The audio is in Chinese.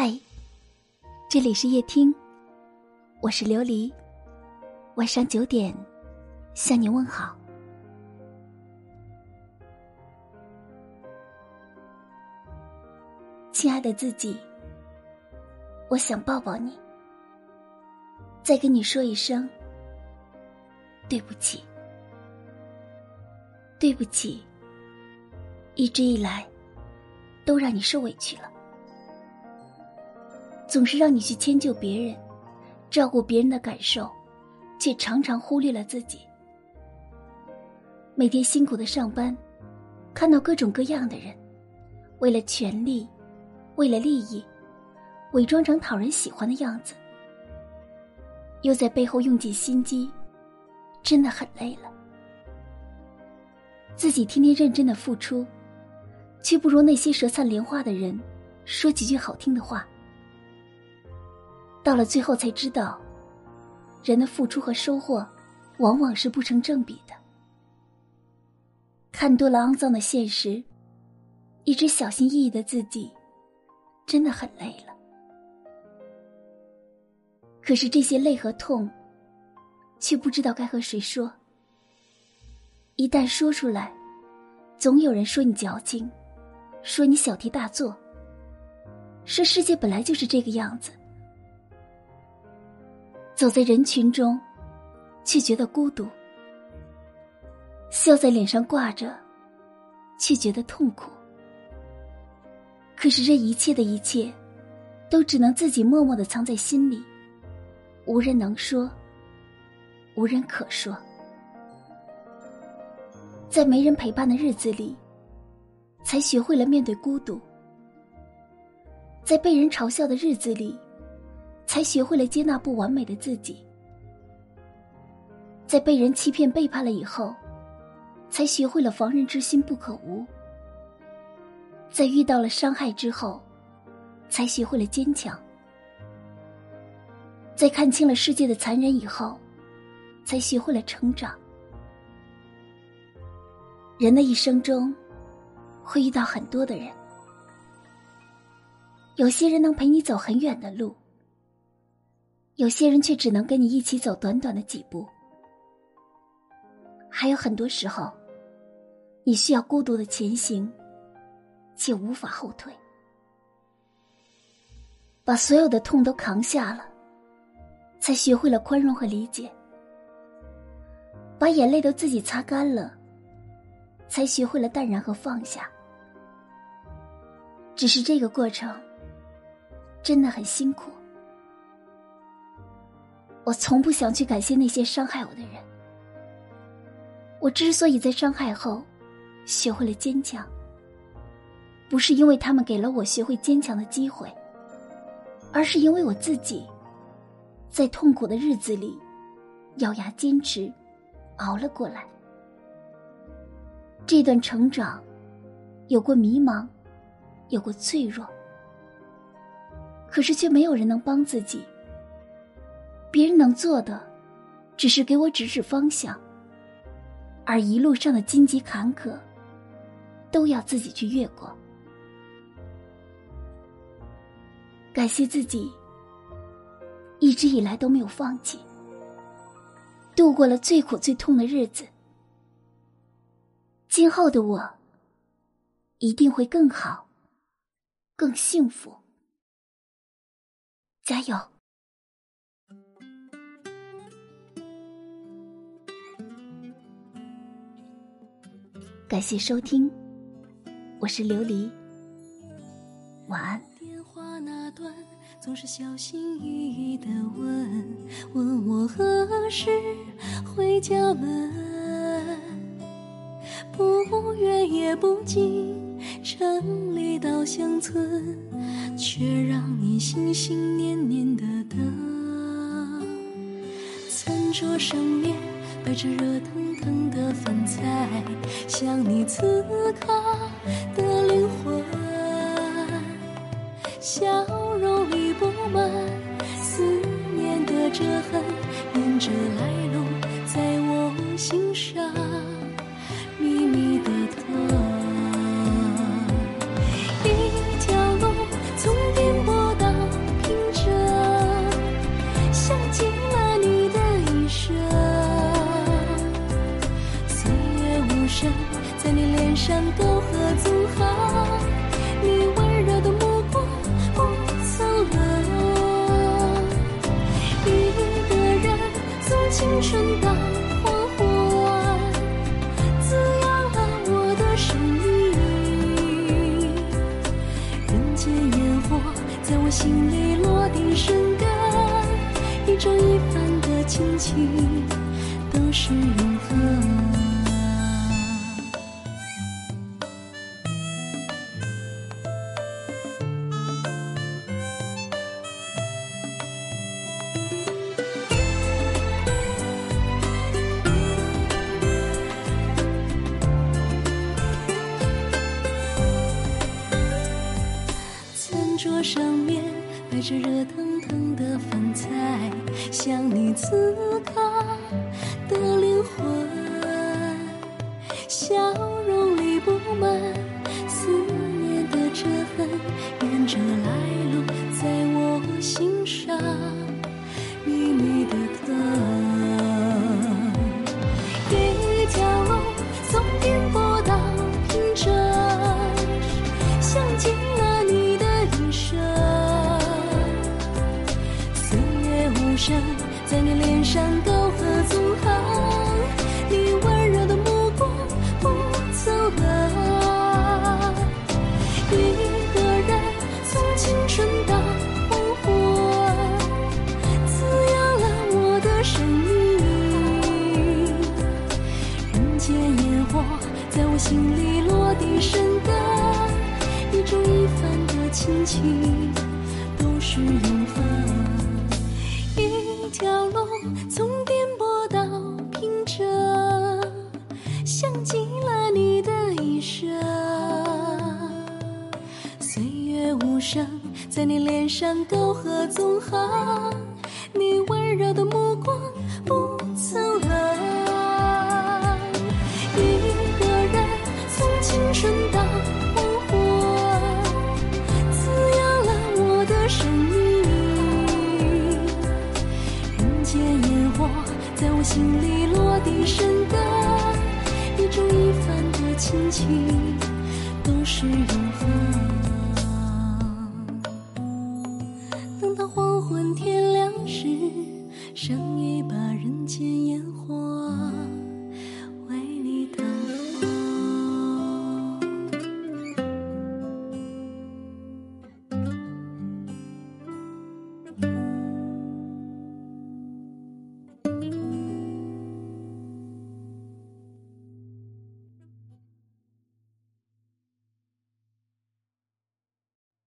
嗨，这里是夜听，我是琉璃。晚上九点向你问好，亲爱的自己，我想抱抱你，再跟你说一声对不起，对不起，一直以来都让你受委屈了。总是让你去迁就别人，照顾别人的感受，却常常忽略了自己。每天辛苦的上班，看到各种各样的人，为了权利，为了利益，伪装成讨人喜欢的样子，又在背后用尽心机，真的很累了。自己天天认真的付出，却不如那些舌灿莲花的人说几句好听的话。到了最后才知道，人的付出和收获，往往是不成正比的。看多了肮脏的现实，一直小心翼翼的自己，真的很累了。可是这些累和痛，却不知道该和谁说。一旦说出来，总有人说你矫情，说你小题大做，说世界本来就是这个样子。走在人群中，却觉得孤独；笑在脸上挂着，却觉得痛苦。可是这一切的一切，都只能自己默默的藏在心里，无人能说，无人可说。在没人陪伴的日子里，才学会了面对孤独；在被人嘲笑的日子里。才学会了接纳不完美的自己，在被人欺骗背叛了以后，才学会了防人之心不可无；在遇到了伤害之后，才学会了坚强；在看清了世界的残忍以后，才学会了成长。人的一生中，会遇到很多的人，有些人能陪你走很远的路。有些人却只能跟你一起走短短的几步，还有很多时候，你需要孤独的前行，却无法后退。把所有的痛都扛下了，才学会了宽容和理解；把眼泪都自己擦干了，才学会了淡然和放下。只是这个过程，真的很辛苦。我从不想去感谢那些伤害我的人。我之所以在伤害后学会了坚强，不是因为他们给了我学会坚强的机会，而是因为我自己在痛苦的日子里咬牙坚持熬了过来。这段成长有过迷茫，有过脆弱，可是却没有人能帮自己。别人能做的，只是给我指指方向，而一路上的荆棘坎坷，都要自己去越过。感谢自己，一直以来都没有放弃，度过了最苦最痛的日子。今后的我，一定会更好，更幸福。加油！感谢收听，我是琉璃，晚安。电话那端总是小心翼翼的问，问我何时回家门，不远也不近，城里到乡村，却让你心心念念的等。餐桌上面带着热腾。腾的饭菜，像你此刻的灵魂，笑容已布满思念的折痕，沿着来路在我心上山沟和纵横，你温柔的目光不曾冷。一个人从青春到黄昏，滋养了我的生命。人间烟火在我心里落地生根，一粥一饭的亲情都是永恒。着热腾腾的饭菜，像你此刻的灵魂，生根，一种一饭的亲情都是永恒。一条路从颠簸到平整，像极了你的一生。岁月无声，在你脸上沟壑纵横，你温柔的目光心里落地生根，一粥一饭的亲情。